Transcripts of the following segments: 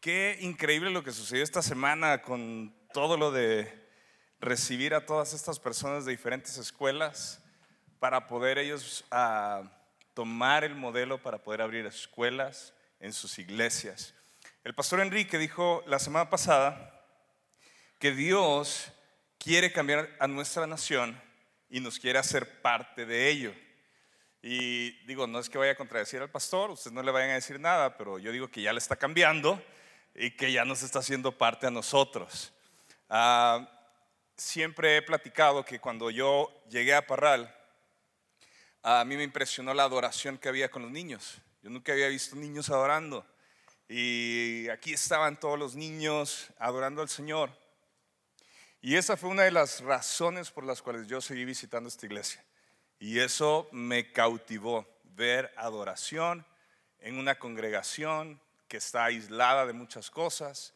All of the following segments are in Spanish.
Qué increíble lo que sucedió esta semana con todo lo de recibir a todas estas personas de diferentes escuelas para poder ellos ah, tomar el modelo para poder abrir escuelas en sus iglesias. El pastor Enrique dijo la semana pasada que Dios quiere cambiar a nuestra nación y nos quiere hacer parte de ello. Y digo, no es que vaya a contradecir al pastor, ustedes no le vayan a decir nada, pero yo digo que ya le está cambiando y que ya nos está haciendo parte a nosotros. Ah, siempre he platicado que cuando yo llegué a Parral, a mí me impresionó la adoración que había con los niños. Yo nunca había visto niños adorando. Y aquí estaban todos los niños adorando al Señor. Y esa fue una de las razones por las cuales yo seguí visitando esta iglesia. Y eso me cautivó, ver adoración en una congregación que está aislada de muchas cosas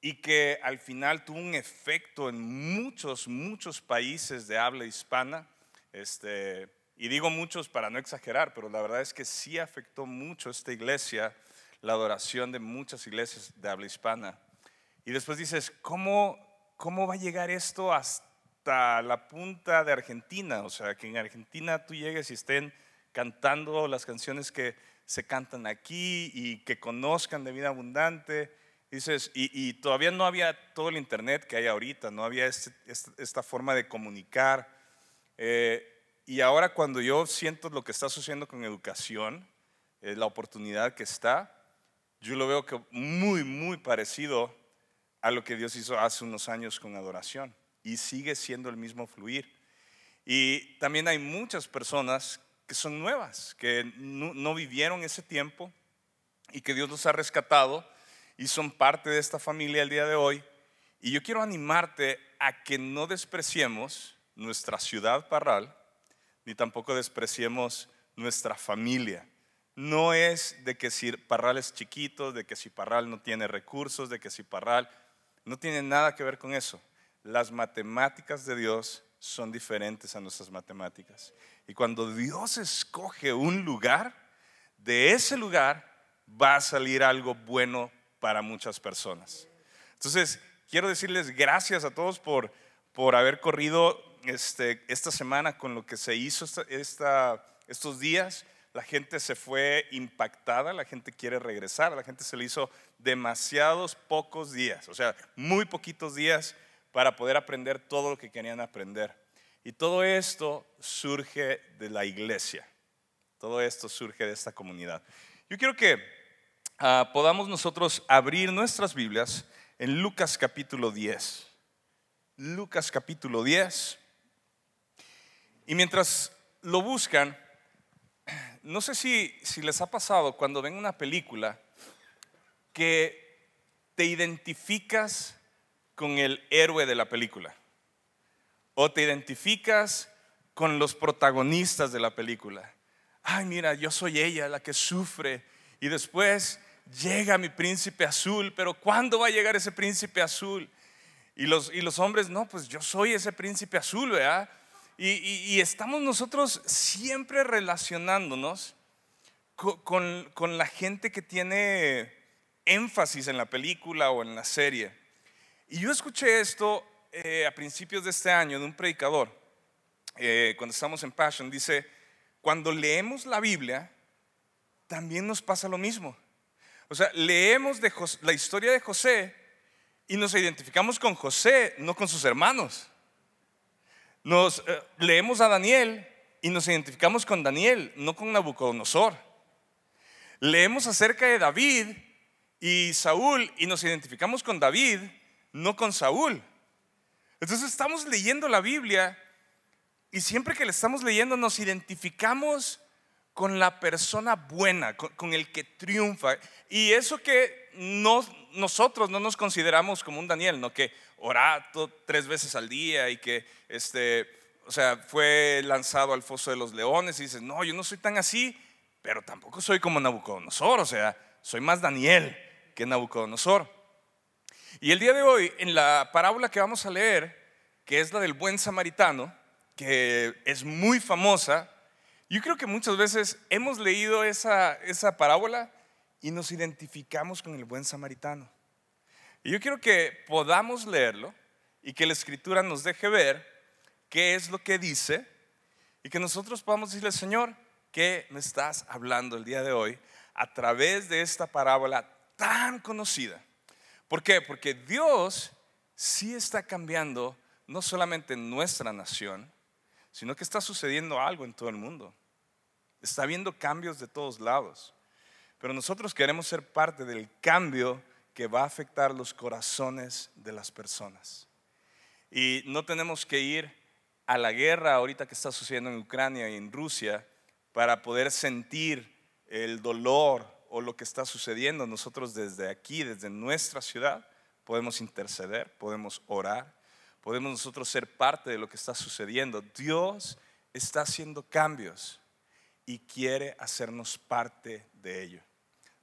y que al final tuvo un efecto en muchos, muchos países de habla hispana. Este, y digo muchos para no exagerar, pero la verdad es que sí afectó mucho esta iglesia, la adoración de muchas iglesias de habla hispana. Y después dices, ¿cómo, cómo va a llegar esto hasta la punta de Argentina? O sea, que en Argentina tú llegues y estén cantando las canciones que se cantan aquí y que conozcan de vida abundante. Dices, y, todavía no había todo el internet que hay ahorita, no había este, esta forma de comunicar. Eh, y ahora cuando yo siento lo que está sucediendo con educación, eh, la oportunidad que está, yo lo veo que muy, muy parecido a lo que Dios hizo hace unos años con adoración. Y sigue siendo el mismo fluir. Y también hay muchas personas que son nuevas, que no, vivieron ese tiempo y que Dios los ha rescatado y son parte de esta familia el día de hoy. Y yo quiero animarte a que no despreciemos nuestra ciudad Parral, ni tampoco despreciemos nuestra familia. No es de que si Parral es chiquito, de que si Parral no tiene recursos, de que si Parral no tiene nada que ver con eso. Las matemáticas de Dios son diferentes a nuestras matemáticas. Y cuando Dios escoge un lugar, de ese lugar va a salir algo bueno para muchas personas. Entonces, quiero decirles gracias a todos por, por haber corrido este, esta semana con lo que se hizo estos días, la gente se fue impactada, la gente quiere regresar, la gente se le hizo demasiados pocos días, o sea, muy poquitos días para poder aprender todo lo que querían aprender. Y todo esto surge de la iglesia, todo esto surge de esta comunidad. Yo quiero que ah, podamos nosotros abrir nuestras Biblias en Lucas capítulo 10. Lucas capítulo 10. Y mientras lo buscan, no sé si, si les ha pasado cuando ven una película que te identificas con el héroe de la película o te identificas con los protagonistas de la película. Ay, mira, yo soy ella la que sufre y después llega mi príncipe azul, pero ¿cuándo va a llegar ese príncipe azul? Y los, y los hombres, no, pues yo soy ese príncipe azul, ¿verdad? Y, estamos nosotros siempre relacionándonos con, la gente que tiene énfasis en la película o en la serie. Y yo escuché esto eh, a principios de este año de un predicador, eh, cuando estamos en Passion, dice, cuando leemos la Biblia, también nos pasa lo mismo. O sea, leemos de la historia de José y nos identificamos con José, no con sus hermanos. Nos eh, leemos a Daniel y nos identificamos con Daniel, no con Nabucodonosor. Leemos acerca de David y Saúl y nos identificamos con David, no con Saúl. Entonces estamos leyendo la Biblia y siempre que la estamos leyendo nos identificamos con la persona buena, con, el que triunfa. Y eso que nosotros no nos consideramos como un Daniel, no que ora tres veces al día y que este, o sea, fue lanzado al foso de los leones y dices, no, yo no soy tan así, pero tampoco soy como Nabucodonosor, o sea, soy más Daniel que Nabucodonosor. Y el día de hoy, en la parábola que vamos a leer, que es la del buen samaritano, que es muy famosa, yo creo que muchas veces hemos leído esa, esa parábola y nos identificamos con el buen samaritano. Y yo quiero que podamos leerlo y que la escritura nos deje ver qué es lo que dice y que nosotros podamos decirle, Señor, ¿qué me estás hablando el día de hoy a través de esta parábola tan conocida? ¿Por qué? Porque Dios sí está cambiando no solamente en nuestra nación, sino que está sucediendo algo en todo el mundo. Está habiendo cambios de todos lados. Pero nosotros queremos ser parte del cambio que va a afectar los corazones de las personas. Y no tenemos que ir a la guerra ahorita que está sucediendo en Ucrania y en Rusia para poder sentir el dolor o lo que está sucediendo. Nosotros desde aquí, desde nuestra ciudad, podemos interceder, podemos orar, podemos nosotros ser parte de lo que está sucediendo. Dios está haciendo cambios y quiere hacernos parte de ello.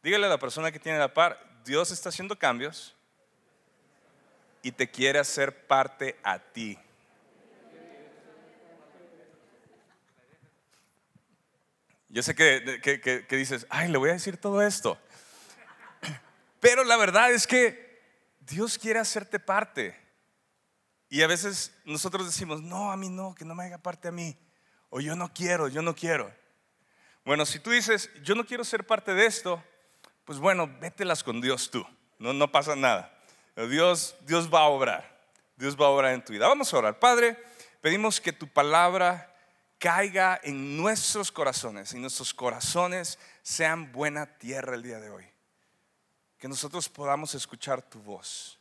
Dígale a la persona que tiene la par, Dios está haciendo cambios y te quiere hacer parte a ti. Yo sé que, que, dices, ay, le voy a decir todo esto. Pero la verdad es que Dios quiere hacerte parte. Y a veces nosotros decimos, no, a mí no, que no me haga parte a mí. O yo no quiero, yo no quiero. Bueno, si tú dices, yo no quiero ser parte de esto, pues bueno, vételas con Dios tú. No, no pasa nada. Dios, Dios va a obrar. Dios va a obrar en tu vida. Vamos a orar. Padre, pedimos que tu palabra caiga en nuestros corazones y nuestros corazones sean buena tierra el día de hoy. Que nosotros podamos escuchar tu voz.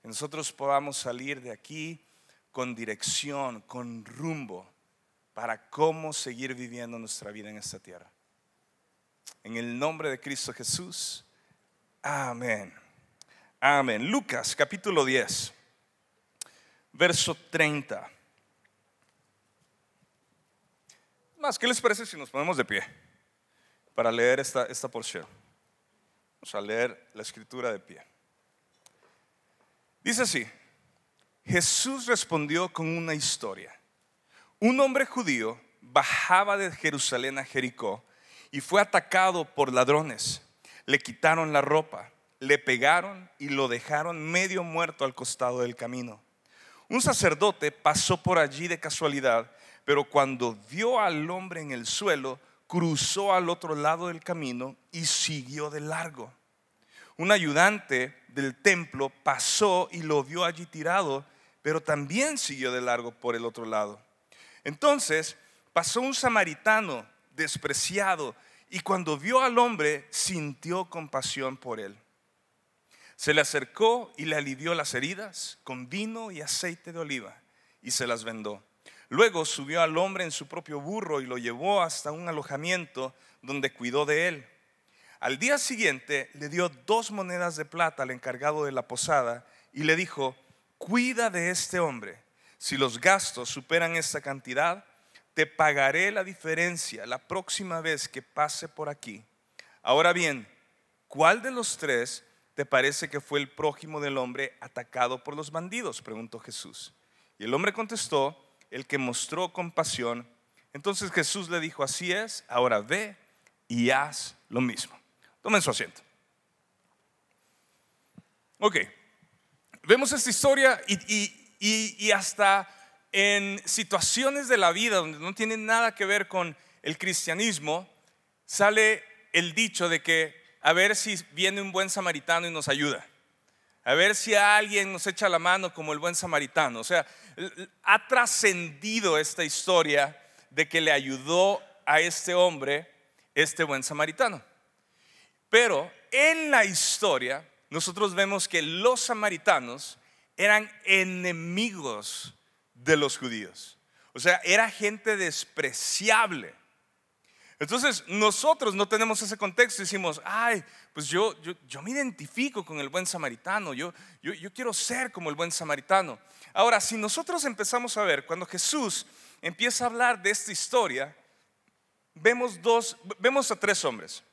Que nosotros podamos salir de aquí con dirección, con rumbo para cómo seguir viviendo nuestra vida en esta tierra. En el nombre de Cristo Jesús. Amén. Amén. Lucas capítulo 10, verso 30. Más, ¿qué les parece si nos ponemos de pie para leer esta, esta porción? Vamos a leer la escritura de pie. Dice así, Jesús respondió con una historia. Un hombre judío bajaba de Jerusalén a Jericó y fue atacado por ladrones. Le quitaron la ropa, le pegaron y lo dejaron medio muerto al costado del camino. Un sacerdote pasó por allí de casualidad, pero cuando vio al hombre en el suelo, cruzó al otro lado del camino y siguió de largo. Un ayudante del templo pasó y lo vio allí tirado, pero también siguió de largo por el otro lado. Entonces pasó un samaritano despreciado, y cuando vio al hombre sintió compasión por él. Se le acercó y le alivió las heridas con vino y aceite de oliva y se las vendó. Luego subió al hombre en su propio burro y lo llevó hasta un alojamiento donde cuidó de él. Al día siguiente le dio dos monedas de plata al encargado de la posada y le dijo, cuida de este hombre. Si los gastos superan esta cantidad, te pagaré la diferencia la próxima vez que pase por aquí. Ahora bien, ¿cuál de los tres te parece que fue el prójimo del hombre atacado por los bandidos? preguntó Jesús. Y el hombre contestó, el que mostró compasión. Entonces Jesús le dijo, así es, ahora ve y haz lo mismo. Tomen su asiento. Ok, vemos esta historia y, y hasta en situaciones de la vida donde no tienen nada que ver con el cristianismo, sale el dicho de que a ver si viene un buen samaritano y nos ayuda. A ver si alguien nos echa la mano como el buen samaritano. O sea, ha trascendido esta historia de que le ayudó a este hombre este buen samaritano. Pero en la historia nosotros vemos que los samaritanos eran enemigos de los judíos. O sea, era gente despreciable. Entonces, nosotros no tenemos ese contexto y decimos, ay, pues yo, yo, me identifico con el buen samaritano, yo, yo, yo quiero ser como el buen samaritano. Ahora, si nosotros empezamos a ver, cuando Jesús empieza a hablar de esta historia, vemos, dos, vemos a tres hombres.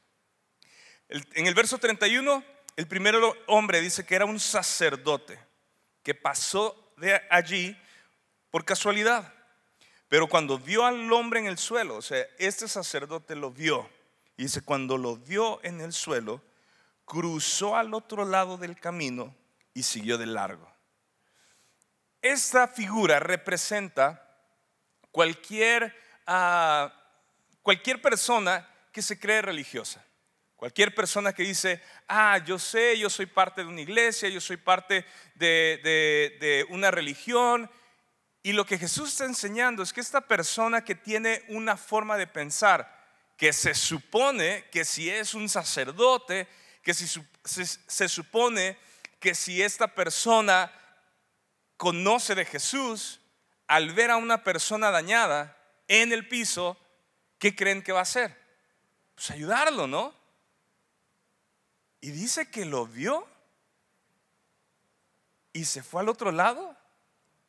en el verso 31, el primer hombre dice que era un sacerdote que pasó de allí por casualidad. Pero cuando vio al hombre en el suelo, o sea, este sacerdote lo vio. Y dice, cuando lo vio en el suelo, cruzó al otro lado del camino y siguió de largo. Esta figura representa cualquier, ah, cualquier persona que se cree religiosa. Cualquier persona que dice, ah, yo sé, yo soy parte de una iglesia, yo soy parte de, de, una religión. Y lo que Jesús está enseñando es que esta persona que tiene una forma de pensar, que se supone que si es un sacerdote, que si se, se supone que si esta persona conoce de Jesús, al ver a una persona dañada en el piso, ¿qué creen que va a hacer? Pues ayudarlo, ¿no? Y dice que lo vio y se fue al otro lado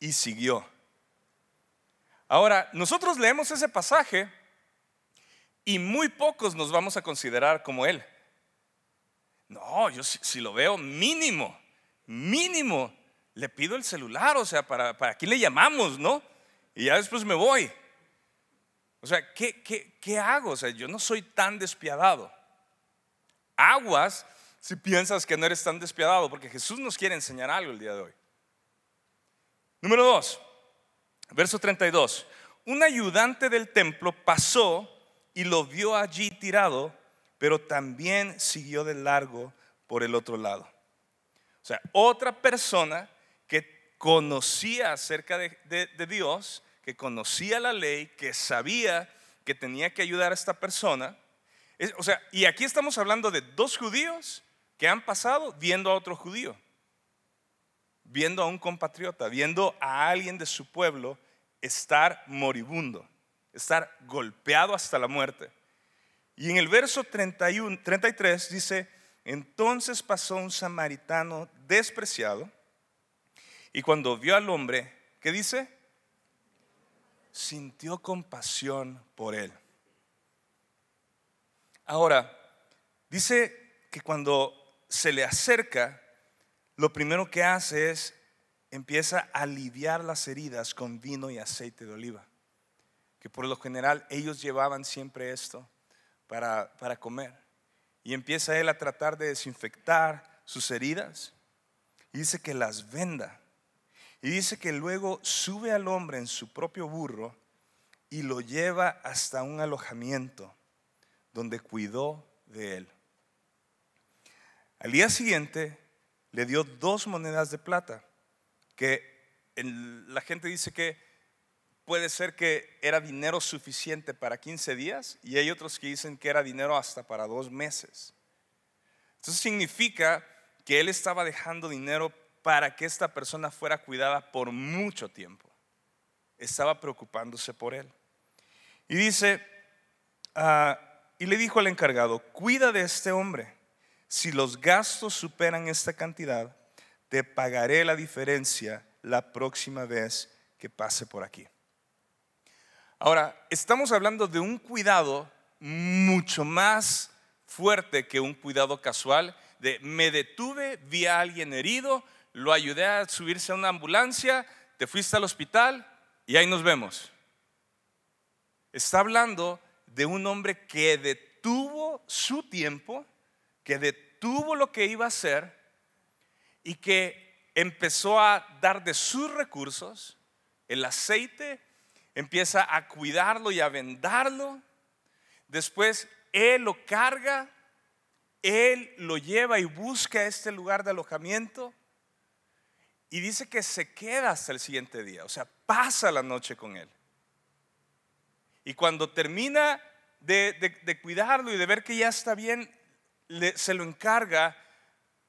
y siguió. Ahora, nosotros leemos ese pasaje y muy pocos nos vamos a considerar como él. No, yo si, lo veo mínimo, mínimo, le pido el celular, o sea, para, para aquí le llamamos, ¿no? Y ya después me voy. O sea, ¿qué, qué, qué hago? O sea, yo no soy tan despiadado. Aguas si piensas que no eres tan despiadado, porque Jesús nos quiere enseñar algo el día de hoy. Número 2, verso 32. Un ayudante del templo pasó y lo vio allí tirado, pero también siguió de largo por el otro lado. O sea, otra persona que conocía acerca de, de Dios, que conocía la ley, que sabía que tenía que ayudar a esta persona. O sea, y aquí estamos hablando de dos judíos que han pasado viendo a otro judío, viendo a un compatriota, viendo a alguien de su pueblo estar moribundo, estar golpeado hasta la muerte. Y en el verso 31, 33 dice, entonces pasó un samaritano despreciado y cuando vio al hombre, ¿qué dice? Sintió compasión por él. Ahora, dice que cuando se le acerca, lo primero que hace es empieza a aliviar las heridas con vino y aceite de oliva. Que por lo general ellos llevaban siempre esto para, para comer. Y empieza él a tratar de desinfectar sus heridas. Y dice que las venda. Y dice que luego sube al hombre en su propio burro y lo lleva hasta un alojamiento donde cuidó de él. Al día siguiente le dio dos monedas de plata, que la gente dice que puede ser que era dinero suficiente para 15 días y hay otros que dicen que era dinero hasta para dos meses. Entonces significa que él estaba dejando dinero para que esta persona fuera cuidada por mucho tiempo. Estaba preocupándose por él. Y dice, ah, y le dijo al encargado, cuida de este hombre si los gastos superan esta cantidad, te pagaré la diferencia la próxima vez que pase por aquí. Ahora, estamos hablando de un cuidado mucho más fuerte que un cuidado casual de me detuve, vi a alguien herido, lo ayudé a subirse a una ambulancia, te fuiste al hospital y ahí nos vemos. Está hablando de un hombre que detuvo su tiempo que detuvo lo que iba a hacer y que empezó a dar de sus recursos, el aceite, empieza a cuidarlo y a vendarlo. Después él lo carga, él lo lleva y busca este lugar de alojamiento y dice que se queda hasta el siguiente día, o sea, pasa la noche con él. Y cuando termina de, de cuidarlo y de ver que ya está bien, se lo encarga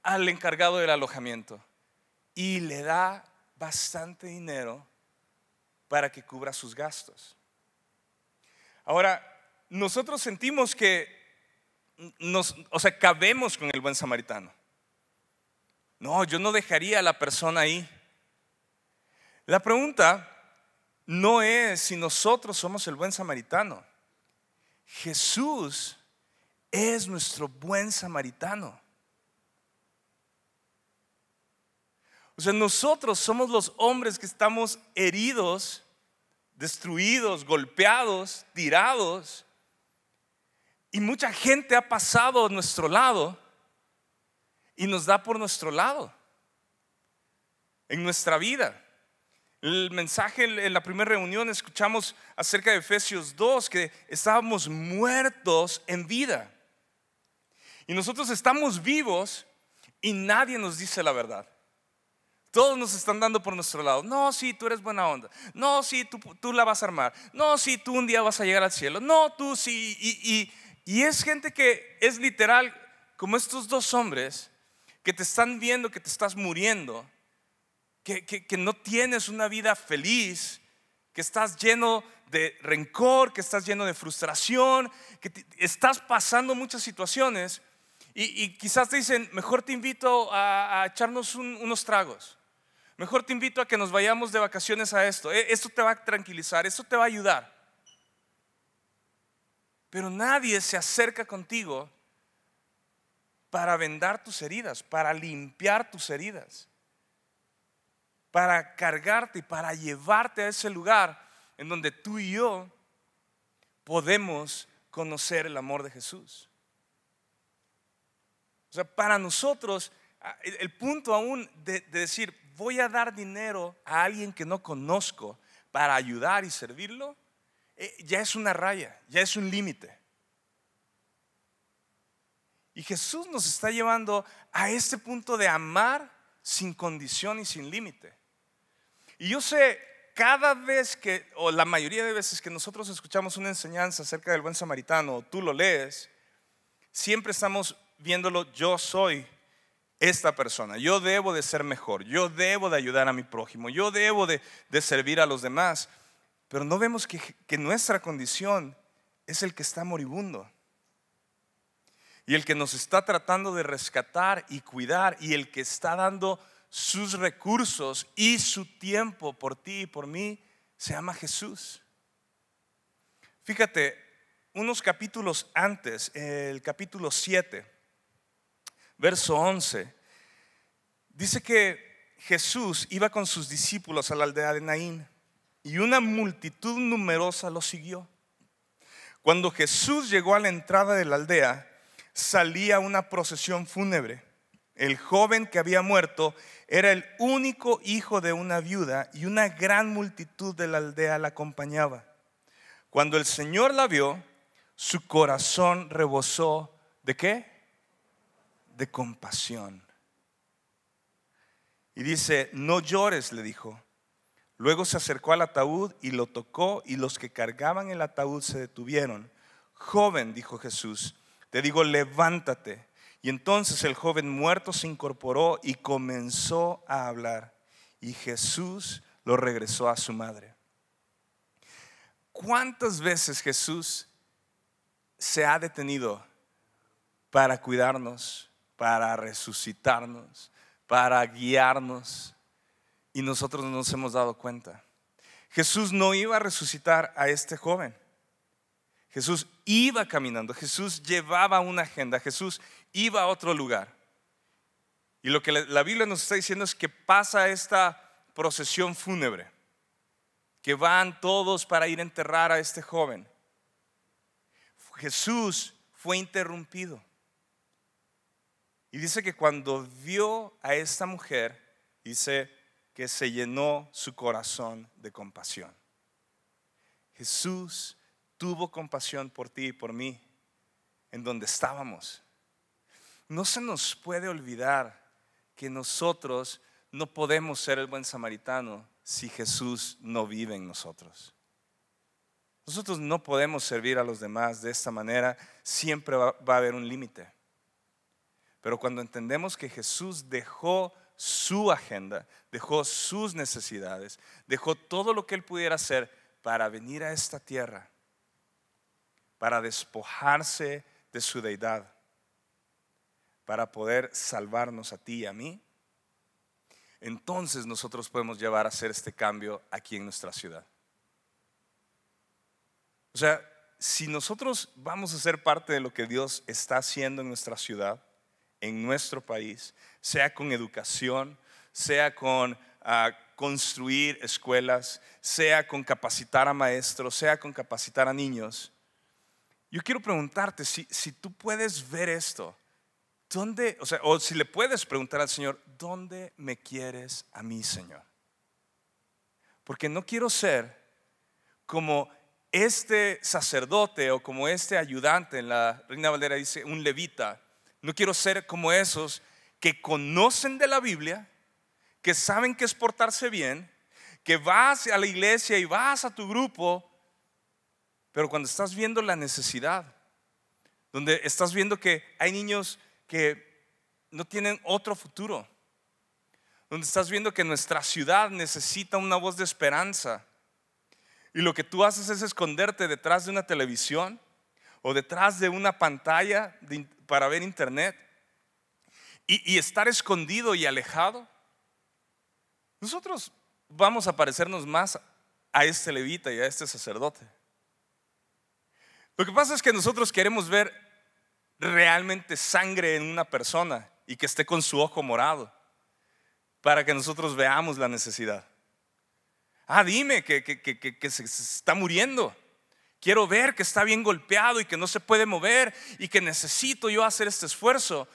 al encargado del alojamiento y le da bastante dinero para que cubra sus gastos. Ahora, nosotros sentimos que nos, o sea, cabemos con el buen samaritano. No, yo no dejaría a la persona ahí. La pregunta no es si nosotros somos el buen samaritano. Jesús es nuestro buen samaritano. O sea, nosotros somos los hombres que estamos heridos, destruidos, golpeados, tirados. Y mucha gente ha pasado a nuestro lado. y nos da por nuestro lado en nuestra vida. El mensaje en la primera reunión escuchamos acerca de Efesios 2, que estábamos muertos en vida. Y nosotros estamos vivos y nadie nos dice la verdad. Todos nos están dando por nuestro lado. No, sí, tú eres buena onda. No, sí, tú, tú la vas a armar. No, sí, tú un día vas a llegar al cielo. No, tú sí. Y, y es gente que es literal como estos dos hombres que te están viendo que te estás muriendo, que, que, no tienes una vida feliz, que estás lleno de rencor, que estás lleno de frustración, que estás pasando muchas situaciones y, quizás te dicen, mejor te invito a, echarnos unos tragos, mejor te invito a que nos vayamos de vacaciones a esto, e, esto te va a tranquilizar, esto te va a ayudar. Pero nadie se acerca contigo para vendar tus heridas, para limpiar tus heridas, para cargarte y para llevarte a ese lugar en donde tú y yo podemos conocer el amor de Jesús. O sea, para nosotros, el punto aún de, decir, voy a dar dinero a alguien que no conozco para ayudar y servirlo, eh, ya es una raya, ya es un límite. Y Jesús nos está llevando a este punto de amar sin condición y sin límite. Y yo sé, cada vez que, o la mayoría de veces que nosotros escuchamos una enseñanza acerca del buen samaritano, o tú lo lees, siempre estamos viéndolo, yo soy esta persona, yo debo de ser mejor, yo debo de ayudar a mi prójimo, yo debo de, servir a los demás, pero no vemos que, que nuestra condición es el que está moribundo. Y el que nos está tratando de rescatar y cuidar y el que está dando sus recursos y su tiempo por ti y por mí, se llama Jesús. Fíjate, unos capítulos antes, el capítulo 7, verso 11, dice que Jesús iba con sus discípulos a la aldea de Naín y una multitud numerosa lo siguió. Cuando Jesús llegó a la entrada de la aldea, salía una procesión fúnebre. El joven que había muerto era el único hijo de una viuda y una gran multitud de la aldea la acompañaba. Cuando el Señor la vio, su corazón rebosó de qué? De compasión. Y dice, no llores, le dijo. Luego se acercó al ataúd y lo tocó y los que cargaban el ataúd se detuvieron. Joven, dijo Jesús, te digo, levántate. Y entonces el joven muerto se incorporó y comenzó a hablar. Y Jesús lo regresó a su madre. ¿Cuántas veces Jesús se ha detenido para cuidarnos, para resucitarnos, para guiarnos? Y nosotros no nos hemos dado cuenta. Jesús no iba a resucitar a este joven. Jesús iba caminando, Jesús llevaba una agenda, Jesús iba a otro lugar. Y lo que la Biblia nos está diciendo es que pasa esta procesión fúnebre, que van todos para ir a enterrar a este joven. Jesús fue interrumpido. Y dice que cuando vio a esta mujer, dice que se llenó su corazón de compasión. Jesús tuvo compasión por ti y por mí en donde estábamos. No se nos puede olvidar que nosotros no podemos ser el buen samaritano si Jesús no vive en nosotros. Nosotros no podemos servir a los demás de esta manera, siempre va, a haber un límite. Pero cuando entendemos que Jesús dejó su agenda, dejó sus necesidades, dejó todo lo que él pudiera hacer para venir a esta tierra para despojarse de su deidad, para poder salvarnos a ti y a mí, entonces nosotros podemos llevar a hacer este cambio aquí en nuestra ciudad. O sea, si nosotros vamos a ser parte de lo que Dios está haciendo en nuestra ciudad, en nuestro país, sea con educación, sea con ah, construir escuelas, sea con capacitar a maestros, sea con capacitar a niños, yo quiero preguntarte si, si tú puedes ver esto ¿dónde, o sea, o si le puedes preguntar al Señor, ¿dónde me quieres a mí, Señor? Porque no quiero ser como este sacerdote o como este ayudante, en la Reina Valera dice, un levita. No quiero ser como esos que conocen de la Biblia, que saben que es portarse bien, que vas a la iglesia y vas a tu grupo, pero cuando estás viendo la necesidad, donde estás viendo que hay niños que no tienen otro futuro, donde estás viendo que nuestra ciudad necesita una voz de esperanza, y lo que tú haces es esconderte detrás de una televisión o detrás de una pantalla para ver internet y, estar escondido y alejado. Nosotros vamos a parecernos más a este levita y a este sacerdote. Lo que pasa es que nosotros queremos ver realmente sangre en una persona y que esté con su ojo morado para que nosotros veamos la necesidad. Ah, dime que, se está muriendo. Quiero ver que está bien golpeado y que no se puede mover y que necesito yo hacer este esfuerzo.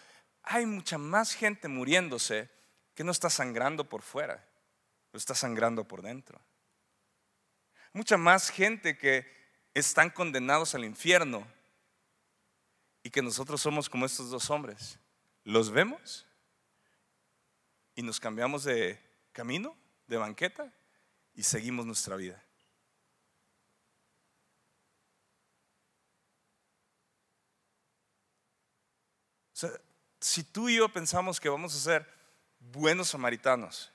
Hay mucha más gente muriéndose que no está sangrando por fuera, lo está sangrando por dentro. Mucha más gente que están condenados al infierno y que nosotros somos como estos dos hombres. Los vemos y nos cambiamos de camino, de banqueta y seguimos nuestra vida. Si tú y yo pensamos que vamos a ser buenos samaritanos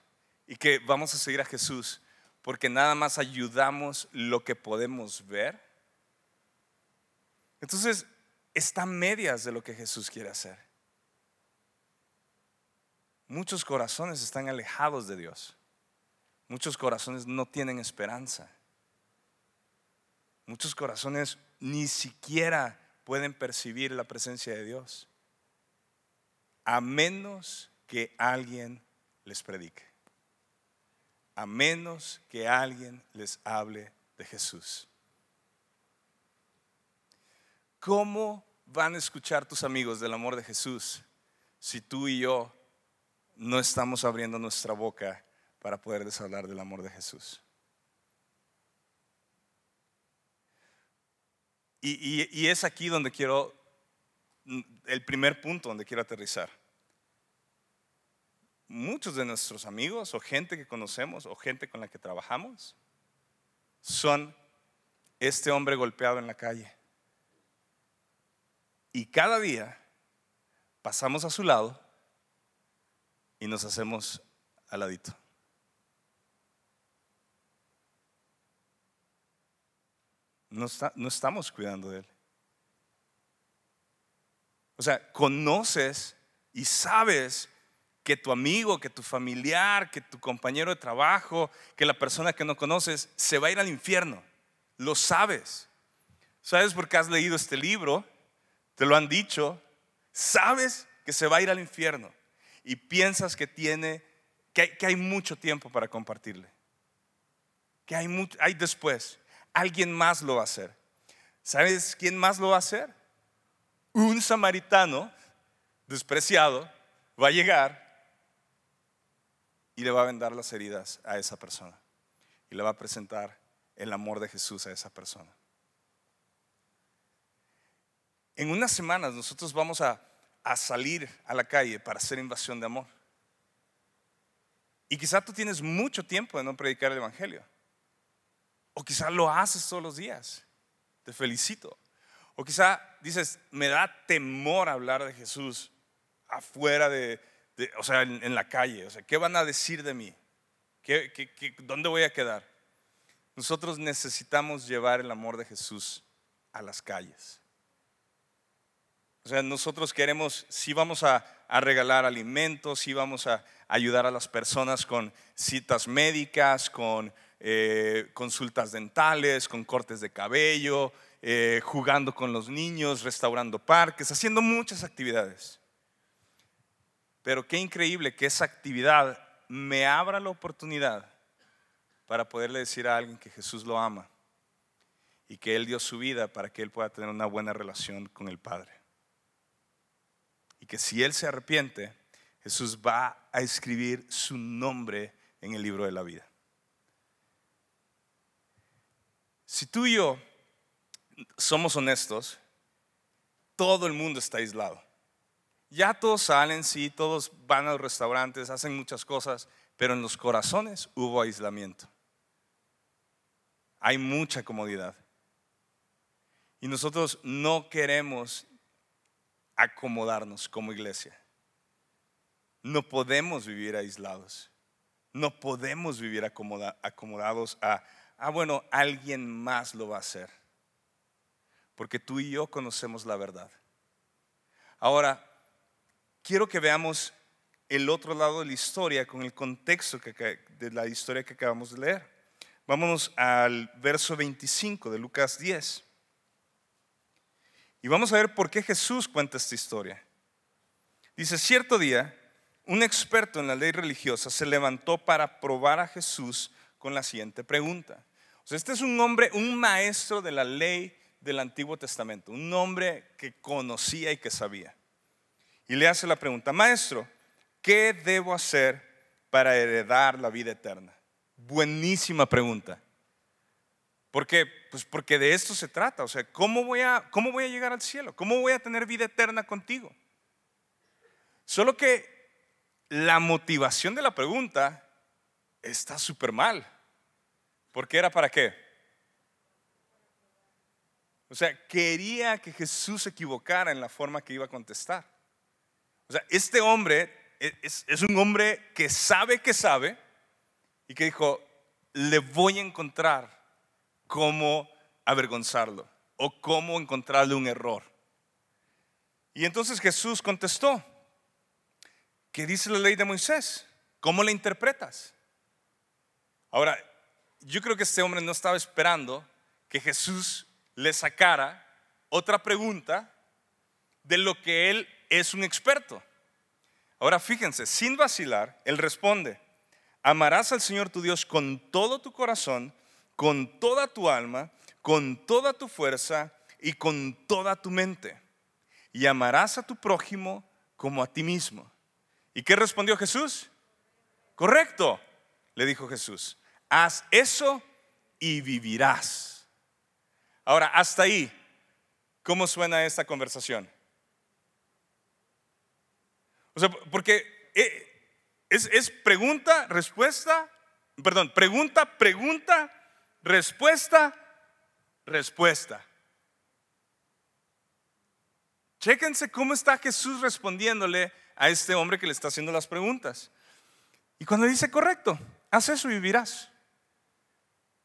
y que vamos a seguir a Jesús porque nada más ayudamos lo que podemos ver, entonces está medias de lo que Jesús quiere hacer. Muchos corazones están alejados de Dios. Muchos corazones no tienen esperanza. Muchos corazones ni siquiera pueden percibir la presencia de Dios. A menos que alguien les predique. A menos que alguien les hable de Jesús. ¿Cómo van a escuchar tus amigos del amor de Jesús si tú y yo no estamos abriendo nuestra boca para poderles hablar del amor de Jesús. Y, es aquí donde quiero, el primer punto donde quiero aterrizar. Muchos de nuestros amigos o gente que conocemos o gente con la que trabajamos son este hombre golpeado en la calle. Y cada día pasamos a su lado y nos hacemos al ladito. no, no estamos cuidando de Él. O sea, conoces y sabes que tu amigo, que tu familiar, que tu compañero de trabajo, que la persona que no conoces se va a ir al infierno. Lo sabes. ¿Sabes por qué has leído este libro? Te lo han dicho. Sabes que se va a ir al infierno y piensas que tiene que hay, mucho tiempo para compartirle. Que hay, hay después alguien más lo va a hacer. ¿Sabes quién más lo va a hacer? Un samaritano despreciado va a llegar y le va a vendar las heridas a esa persona. Y le va a presentar el amor de Jesús a esa persona. En unas semanas nosotros vamos a, a salir a la calle para hacer invasión de amor. Y quizá tú tienes mucho tiempo de no predicar el Evangelio. O quizá lo haces todos los días. Te felicito. O quizá dices, me da temor hablar de Jesús afuera de, o sea, en, la calle. O sea, ¿qué van a decir de mí? ¿Qué, dónde voy a quedar? Nosotros necesitamos llevar el amor de Jesús a las calles. O sea, nosotros queremos, si vamos a, a regalar alimentos, si vamos a ayudar a las personas con citas médicas, con eh, consultas dentales, con cortes de cabello, eh, jugando con los niños, restaurando parques, haciendo muchas actividades. Pero qué increíble que esa actividad me abra la oportunidad para poderle decir a alguien que Jesús lo ama y que Él dio su vida para que Él pueda tener una buena relación con el Padre. y que si él se arrepiente, Jesús va a escribir su nombre en el libro de la vida. Si tú y yo somos honestos, todo el mundo está aislado. Ya todos salen, sí, todos van a los restaurantes, hacen muchas cosas, pero en los corazones hubo aislamiento. Hay mucha comodidad. Y nosotros no queremos acomodarnos como iglesia. No podemos vivir aislados. No podemos vivir acomodados a, ah, bueno, alguien más lo va a hacer. Porque tú y yo conocemos la verdad. Ahora, quiero que veamos el otro lado de la historia con el contexto de la historia que acabamos de leer. Vámonos al verso 25 de Lucas 10. Y vamos a ver por qué Jesús cuenta esta historia. Dice, cierto día, un experto en la ley religiosa se levantó para probar a Jesús con la siguiente pregunta. O sea, este es un hombre, un maestro de la ley del Antiguo Testamento, un hombre que conocía y que sabía. Y le hace la pregunta, maestro, ¿qué debo hacer para heredar la vida eterna? Buenísima pregunta. ¿Por qué? Pues porque de esto se trata. O sea, ¿cómo voy a, cómo voy a llegar al cielo? ¿Cómo voy a tener vida eterna contigo? Solo que la motivación de la pregunta está súper mal. ¿Por era para qué? O sea, quería que Jesús se equivocara en la forma que iba a contestar. O sea, este hombre es, es un hombre que sabe que sabe y que dijo, le voy a encontrar cómo avergonzarlo o cómo encontrarle un error. Y entonces Jesús contestó, ¿qué dice la ley de Moisés? ¿Cómo la interpretas? Ahora, yo creo que este hombre no estaba esperando que Jesús le sacara otra pregunta de lo que él es un experto. Ahora fíjense, sin vacilar, él responde, amarás al Señor tu Dios con todo tu corazón, con toda tu alma, con toda tu fuerza y con toda tu mente. Y amarás a tu prójimo como a ti mismo. ¿Y qué respondió Jesús? Correcto, le dijo Jesús. Haz eso y vivirás. Ahora, hasta ahí, ¿cómo suena esta conversación? O sea, porque eh, es, pregunta, respuesta, perdón, pregunta, pregunta, respuesta, respuesta. Chéquense cómo está Jesús respondiéndole a este hombre que le está haciendo las preguntas. Y cuando dice correcto, haz eso y vivirás.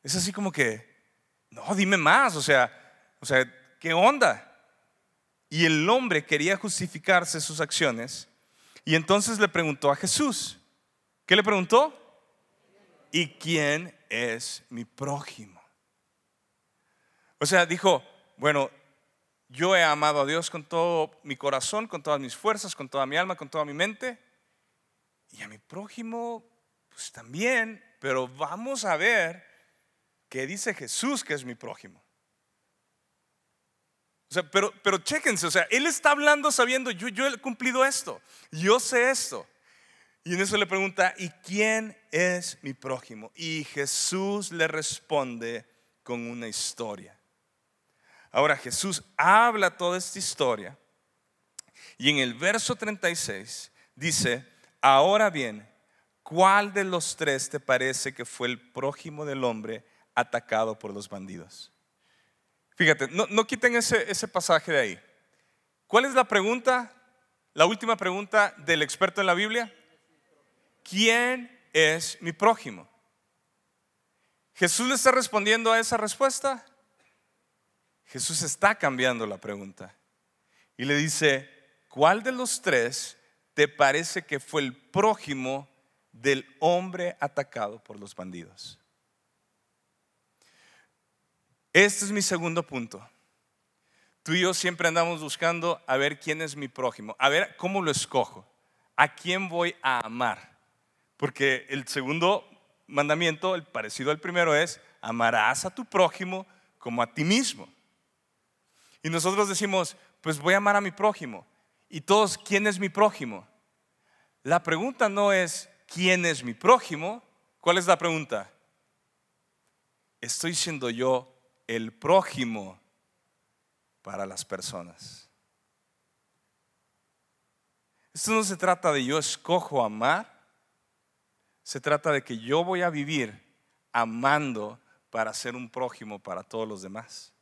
Es así como que, no, dime más, o sea, o sea, ¿qué onda? Y el hombre quería justificarse sus acciones y entonces le preguntó a Jesús. ¿Qué le preguntó? ¿Y quién es mi prójimo. O sea, dijo, bueno, yo he amado a Dios con todo mi corazón, con todas mis fuerzas, con toda mi alma, con toda mi mente. Y a mi prójimo, pues también, pero vamos a ver qué dice Jesús que es mi prójimo. O sea, pero, pero chéquense, o sea, él está hablando sabiendo, yo, yo he cumplido esto, yo sé esto. Y en eso le pregunta, ¿y quién es mi prójimo? Y Jesús le responde con una historia. Ahora Jesús habla toda esta historia y en el verso 36 dice, ahora bien, ¿cuál de los tres te parece que fue el prójimo del hombre atacado por los bandidos? Fíjate, no, quiten ese, ese pasaje de ahí. ¿Cuál es la pregunta? La última pregunta del experto en la Biblia. ¿quién es mi prójimo? ¿Jesús le está respondiendo a esa respuesta? Jesús está cambiando la pregunta y le dice, ¿cuál de los tres te parece que fue el prójimo del hombre atacado por los bandidos? Este es mi segundo punto. Tú y yo siempre andamos buscando a ver quién es mi prójimo, a ver cómo lo escojo, a quién voy a amar. Porque el segundo mandamiento, el parecido al primero, es amarás a tu prójimo como a ti mismo. Y nosotros decimos, pues voy a amar a mi prójimo. Y todos, ¿quién es mi prójimo? La pregunta no es, ¿quién es mi prójimo? ¿Cuál es la pregunta? Estoy siendo yo el prójimo para las personas. Esto no se trata de yo escojo amar, se trata de que yo voy a vivir amando para ser un prójimo para todos los demás.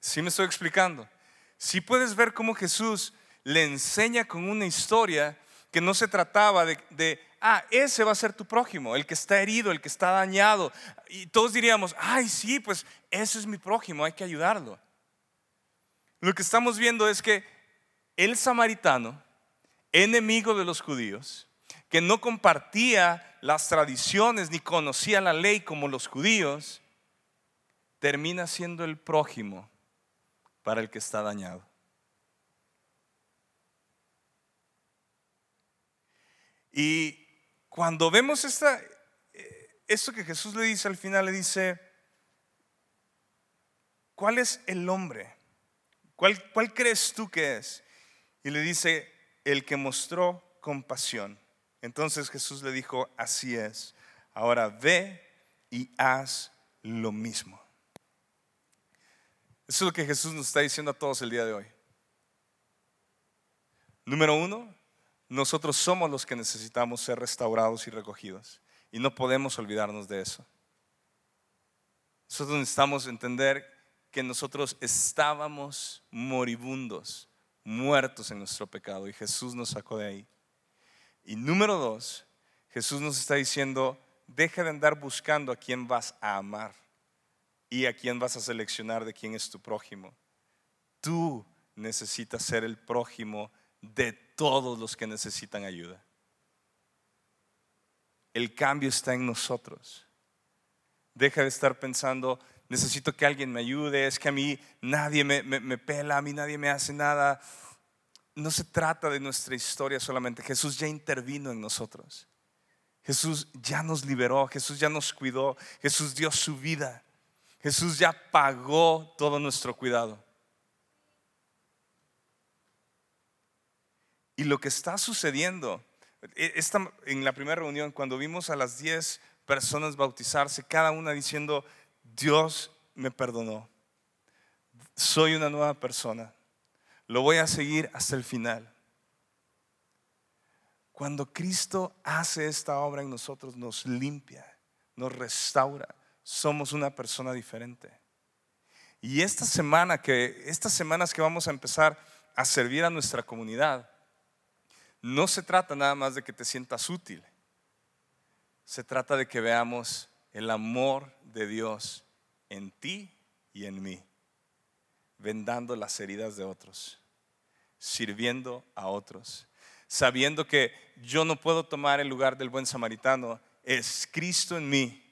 ¿Sí me estoy explicando? Si puedes ver cómo Jesús le enseña con una historia que no se trataba de, ah, ese va a ser tu prójimo, el que está herido, el que está dañado. Y todos diríamos, ay, sí, pues ese es mi prójimo, hay que ayudarlo. Lo que estamos viendo es que el samaritano, enemigo de los judíos, que no compartía las tradiciones ni conocía la ley como los judíos, termina siendo el prójimo para el que está dañado. Y cuando vemos esta, eh, esto que Jesús le dice al final, le dice, ¿cuál es el hombre? ¿Cuál, ¿Cuál crees tú que es? Y le dice, el que mostró compasión. Entonces Jesús le dijo, así es, ahora ve y haz lo mismo. Eso es lo que Jesús nos está diciendo a todos el día de hoy. Número uno, nosotros somos los que necesitamos ser restaurados y recogidos. Y no podemos olvidarnos de eso. Nosotros necesitamos entender que nosotros estábamos moribundos, muertos en nuestro pecado y Jesús nos sacó de ahí. Y número dos, Jesús nos está diciendo, deja de andar buscando a quién vas a amar y a quién vas a seleccionar de quién es tu prójimo. Tú necesitas ser el prójimo de todos los que necesitan ayuda. El cambio está en nosotros. Deja de estar pensando, necesito que alguien me ayude, es que a mí nadie me, pela, a mí nadie me hace nada no se trata de nuestra historia solamente. Jesús ya intervino en nosotros. Jesús ya nos liberó, Jesús ya nos cuidó, Jesús dio su vida. Jesús ya pagó todo nuestro cuidado. Y lo que está sucediendo, e, en la primera reunión, cuando vimos a las 10 personas bautizarse, cada una diciendo, Dios me perdonó, soy una nueva persona. Lo voy a seguir hasta el final. Cuando Cristo hace esta obra en nosotros, nos limpia, nos restaura, somos una persona diferente. Y esta semana que estas semanas que vamos a empezar a servir a nuestra comunidad, no se trata nada más de que te sientas útil. Se trata de que veamos el amor de Dios en ti y en mí, vendando las heridas de otros sirviendo a otros, sabiendo que yo no puedo tomar el lugar del buen samaritano, es Cristo en mí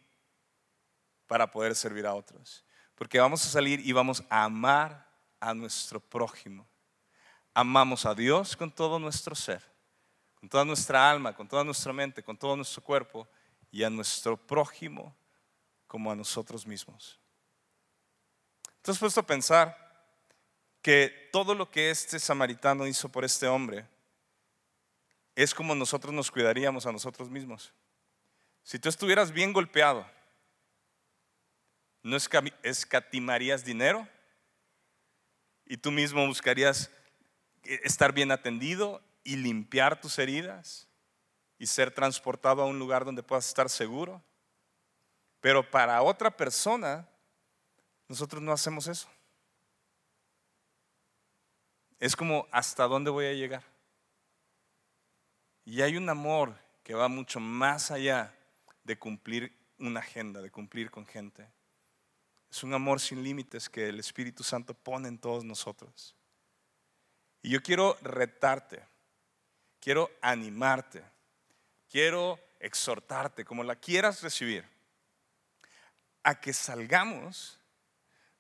para poder servir a otros. Porque vamos a salir y vamos a amar a nuestro prójimo. Amamos a Dios con todo nuestro ser, con toda nuestra alma, con toda nuestra mente, con todo nuestro cuerpo y a nuestro prójimo como a nosotros mismos. Entonces, puesto a pensar, que todo lo que este samaritano hizo por este hombre es como nosotros nos cuidaríamos a nosotros mismos. Si tú estuvieras bien golpeado, ¿no escatimarías dinero? Y tú mismo buscarías estar bien atendido y limpiar tus heridas y ser transportado a un lugar donde puedas estar seguro. Pero para otra persona, nosotros no hacemos eso. Es como, ¿hasta dónde voy a llegar? Y hay un amor que va mucho más allá de cumplir una agenda, de cumplir con gente. Es un amor sin límites que el Espíritu Santo pone en todos nosotros. Y yo quiero retarte, quiero animarte, quiero exhortarte, como la quieras recibir, a que salgamos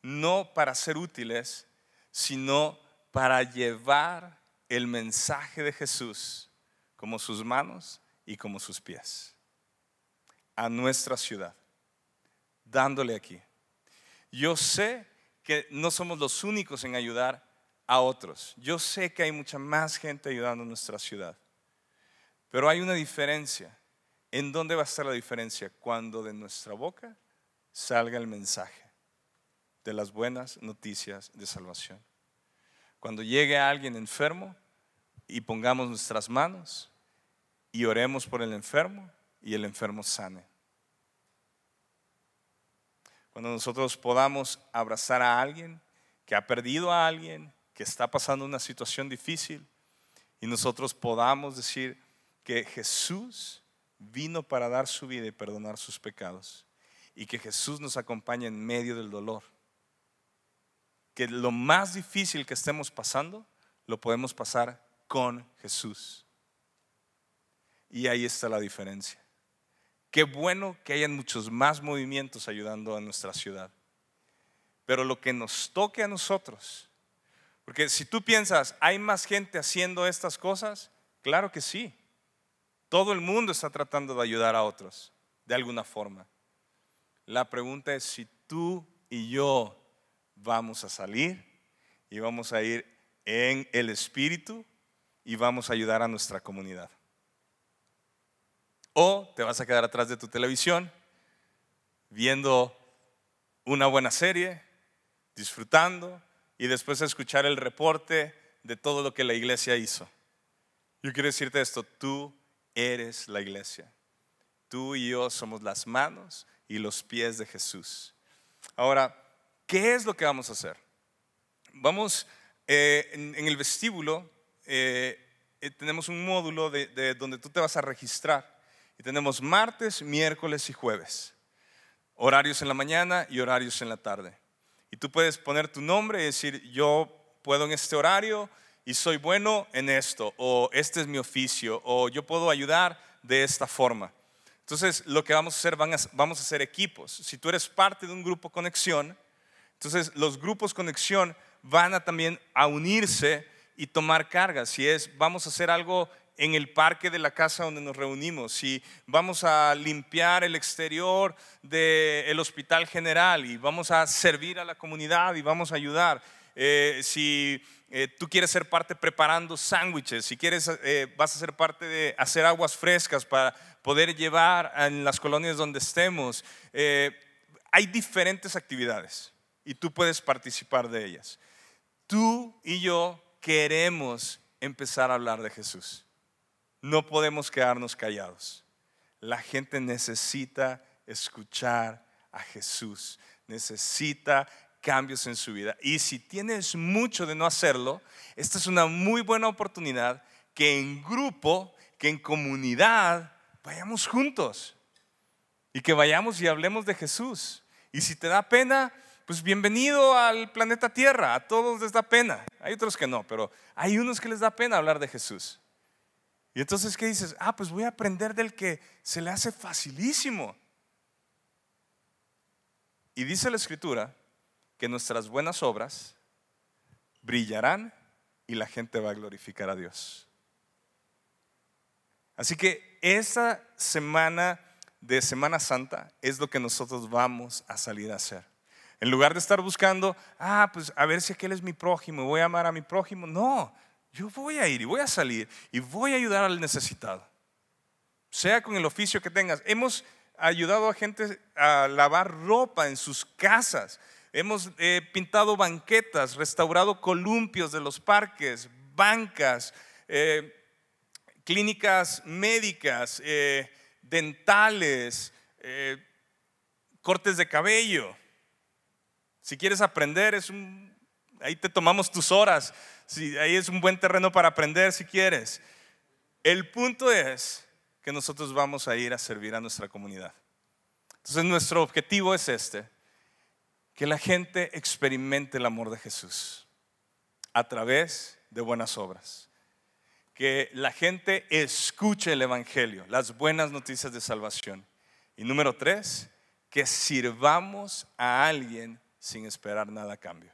no para ser útiles, sino para llevar el mensaje de Jesús como sus manos y como sus pies a nuestra ciudad, dándole aquí. Yo sé que no somos los únicos en ayudar a otros. Yo sé que hay mucha más gente ayudando en nuestra ciudad, pero hay una diferencia. ¿En dónde va a estar la diferencia? Cuando de nuestra boca salga el mensaje de las buenas noticias de salvación. Cuando llegue alguien enfermo y pongamos nuestras manos y oremos por el enfermo y el enfermo sane. Cuando nosotros podamos abrazar a alguien que ha perdido a alguien, que está pasando una situación difícil, y nosotros podamos decir que Jesús vino para dar su vida y perdonar sus pecados, y que Jesús nos acompaña en medio del dolor. Que lo más difícil que estemos pasando, lo podemos pasar con Jesús. Y ahí está la diferencia. Qué bueno que hayan muchos más movimientos ayudando a nuestra ciudad. Pero lo que nos toque a nosotros, porque si tú piensas, ¿hay más gente haciendo estas cosas? Claro que sí. Todo el mundo está tratando de ayudar a otros, de alguna forma. La pregunta es si tú y yo vamos a salir y vamos a ir en el Espíritu y vamos a ayudar a nuestra comunidad. O te vas a quedar atrás de tu televisión viendo una buena serie, disfrutando y después escuchar el reporte de todo lo que la iglesia hizo. Yo quiero decirte esto, tú eres la iglesia. Tú y yo somos las manos y los pies de Jesús. Ahora, ¿qué es lo que vamos a hacer? Vamos, eh, en, el vestíbulo eh, eh, tenemos un módulo de donde tú te vas a registrar. Y tenemos martes, miércoles y jueves. Horarios en la mañana y horarios en la tarde. Y tú puedes poner tu nombre y decir, yo puedo en este horario y soy bueno en esto, o este es mi oficio, o yo puedo ayudar de esta forma. Entonces, lo que vamos a hacer, vamos a hacer equipos. Si tú eres parte de un grupo conexión, entonces los grupos conexión van a también a unirse y tomar cargas. Si es, vamos a hacer algo en el parque de la casa donde nos reunimos, si vamos a limpiar el exterior del hospital general y vamos a servir a la comunidad y vamos a ayudar, eh, si eh, tú quieres ser parte preparando sándwiches, si quieres, eh, vas a ser parte de hacer aguas frescas para poder llevar en las colonias donde estemos, hay diferentes actividades y tú puedes participar de ellas. Tú y yo queremos empezar a hablar de Jesús. No podemos quedarnos callados. La gente necesita escuchar a Jesús, necesita cambios en su vida. Y si tienes mucho de no hacerlo, esta es una muy buena oportunidad que en grupo, que en comunidad, vayamos juntos y que vayamos y hablemos de Jesús. Y si te da pena, pues bienvenido al planeta Tierra, a todos les da pena. Hay otros que no, pero hay unos que les da pena hablar de Jesús. Y entonces, ¿qué dices? Ah, pues voy a aprender del que se le hace facilísimo. Y dice la escritura que nuestras buenas obras brillarán y la gente va a glorificar a Dios. Así que esa semana de Semana Santa es lo que nosotros vamos a salir a hacer. En lugar de estar buscando, ah, pues a ver si aquel es mi prójimo, voy a amar a mi prójimo. No, yo voy a ir y voy a salir y voy a ayudar al necesitado. Sea con el oficio que tengas. Hemos ayudado a gente a lavar ropa en sus casas. Hemos eh, pintado banquetas, restaurado columpios de los parques, bancas, eh, clínicas médicas, eh, dentales, cortes de cabello. Si quieres aprender, es un, ahí te tomamos tus horas si ahí es un buen terreno para aprender si quieres. El punto es que nosotros vamos a ir a servir a nuestra comunidad. Entonces nuestro objetivo es este, que la gente experimente el amor de Jesús a través de buenas obras. Que la gente escuche el Evangelio, las buenas noticias de salvación. Y número tres, que sirvamos a alguien sin esperar nada a cambio.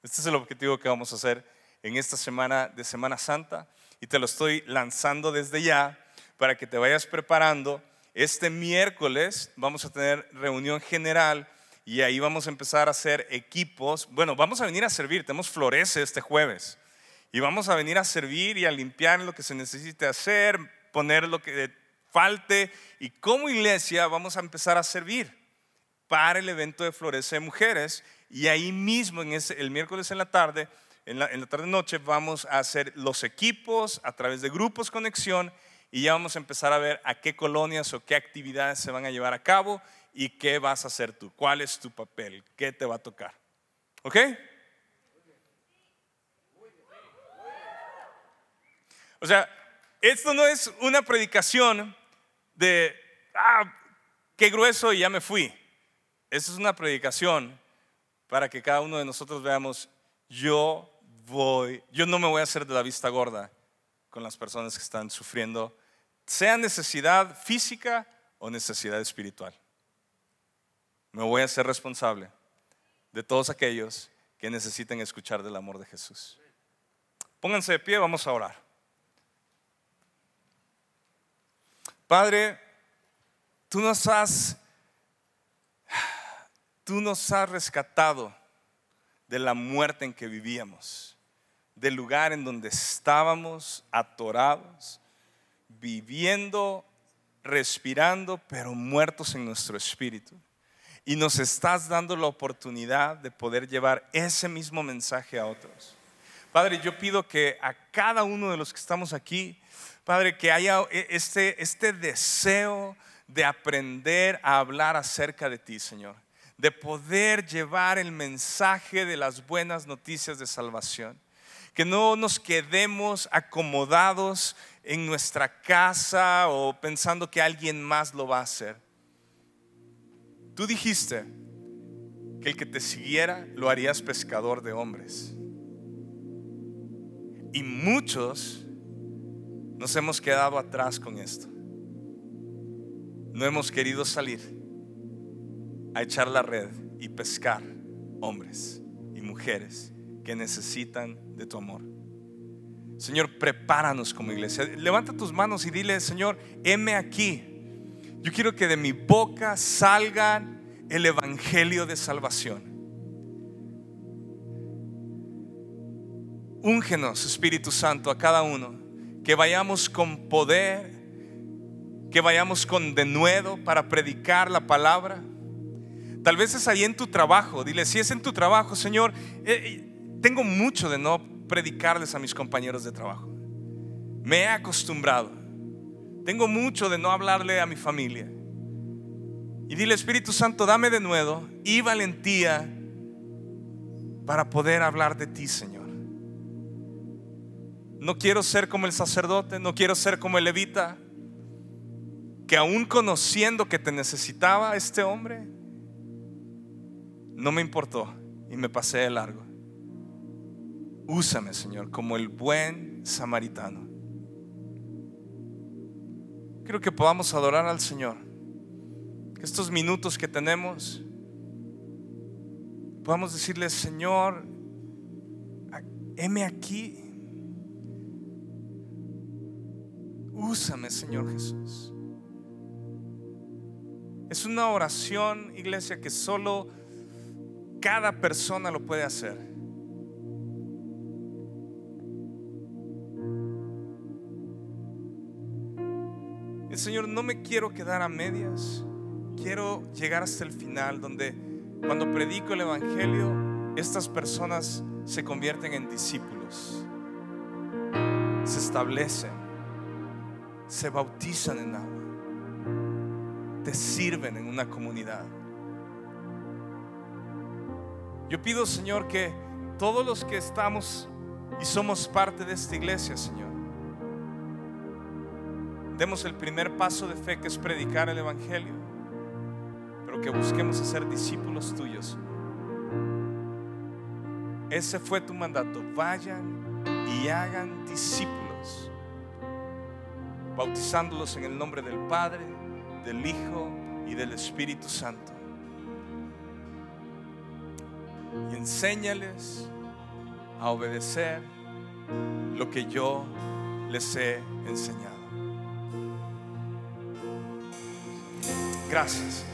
Este es el objetivo que vamos a hacer en esta semana de Semana Santa y te lo estoy lanzando desde ya para que te vayas preparando. Este miércoles vamos a tener reunión general y ahí vamos a empezar a hacer equipos. Bueno, vamos a venir a servir, tenemos Florece este jueves y vamos a venir a servir y a limpiar lo que se necesite hacer, poner lo que falte y como iglesia vamos a empezar a servir para el evento de Florece de Mujeres y ahí mismo en ese, el miércoles en la tarde, en la, en la tarde noche vamos a hacer los equipos a través de grupos conexión y ya vamos a empezar a ver a qué colonias o qué actividades se van a llevar a cabo y qué vas a hacer tú, cuál es tu papel, qué te va a tocar. ¿Ok? O sea, esto no es una predicación de, ah, qué grueso y ya me fui. Esto es una predicación para que cada uno de nosotros veamos, yo voy, yo no me voy a hacer de la vista gorda con las personas que están sufriendo, sea necesidad física o necesidad espiritual. Me voy a hacer responsable de todos aquellos que necesiten escuchar del amor de Jesús. Pónganse de pie, vamos a orar. Padre, tú nos has, tú nos has rescatado de la muerte en que vivíamos, del lugar en donde estábamos atorados, viviendo, respirando, pero muertos en nuestro espíritu. Y nos estás dando la oportunidad de poder llevar ese mismo mensaje a otros. Padre, yo pido que a cada uno de los que estamos aquí, Padre, que haya e, este, este deseo de aprender a hablar acerca de ti, Señor. De poder llevar el mensaje de las buenas noticias de salvación. Que no nos quedemos acomodados en nuestra casa o pensando que alguien más lo va a hacer. Tú dijiste que el que te siguiera lo harías pescador de hombres. Y muchos nos hemos quedado atrás con esto. No hemos querido salir a echar la red y pescar hombres y mujeres que necesitan de tu amor. Señor, prepáranos como iglesia. Levanta tus manos y dile, Señor, heme aquí. Yo quiero que de mi boca salga el evangelio de salvación. Úngenos, Espíritu Santo, a cada uno que vayamos con poder, que vayamos con denuedo para predicar la palabra. Tal vez es ahí en tu trabajo, dile, si es en tu trabajo, Señor, eh, eh, tengo mucho de no predicarles a mis compañeros de trabajo. Me he acostumbrado. Tengo mucho de no hablarle a mi familia. Y dile, Espíritu Santo, dame de nuevo y valentía para poder hablar de ti, Señor. No quiero ser como el sacerdote, no quiero ser como el levita, que aún conociendo que te necesitaba este hombre, no me importó y me pasé de largo. Úsame, Señor, como el buen samaritano. Quiero que podamos adorar al Señor. Que estos minutos que tenemos podamos decirle, Señor, heme aquí. Úsame, Señor Jesús. Es una oración, iglesia, que solo cada persona lo puede hacer. El Señor, no me quiero quedar a medias. Quiero llegar hasta el final, donde cuando predico el Evangelio, estas personas se convierten en discípulos, se establecen se bautizan en agua, te sirven en una comunidad. Yo pido, Señor, que todos los que estamos y somos parte de esta iglesia, Señor, demos el primer paso de fe que es predicar el Evangelio, pero que busquemos ser discípulos tuyos. Ese fue tu mandato. Vayan y hagan discípulos bautizándolos en el nombre del Padre, del Hijo y del Espíritu Santo. Y enséñales a obedecer lo que yo les he enseñado. Gracias.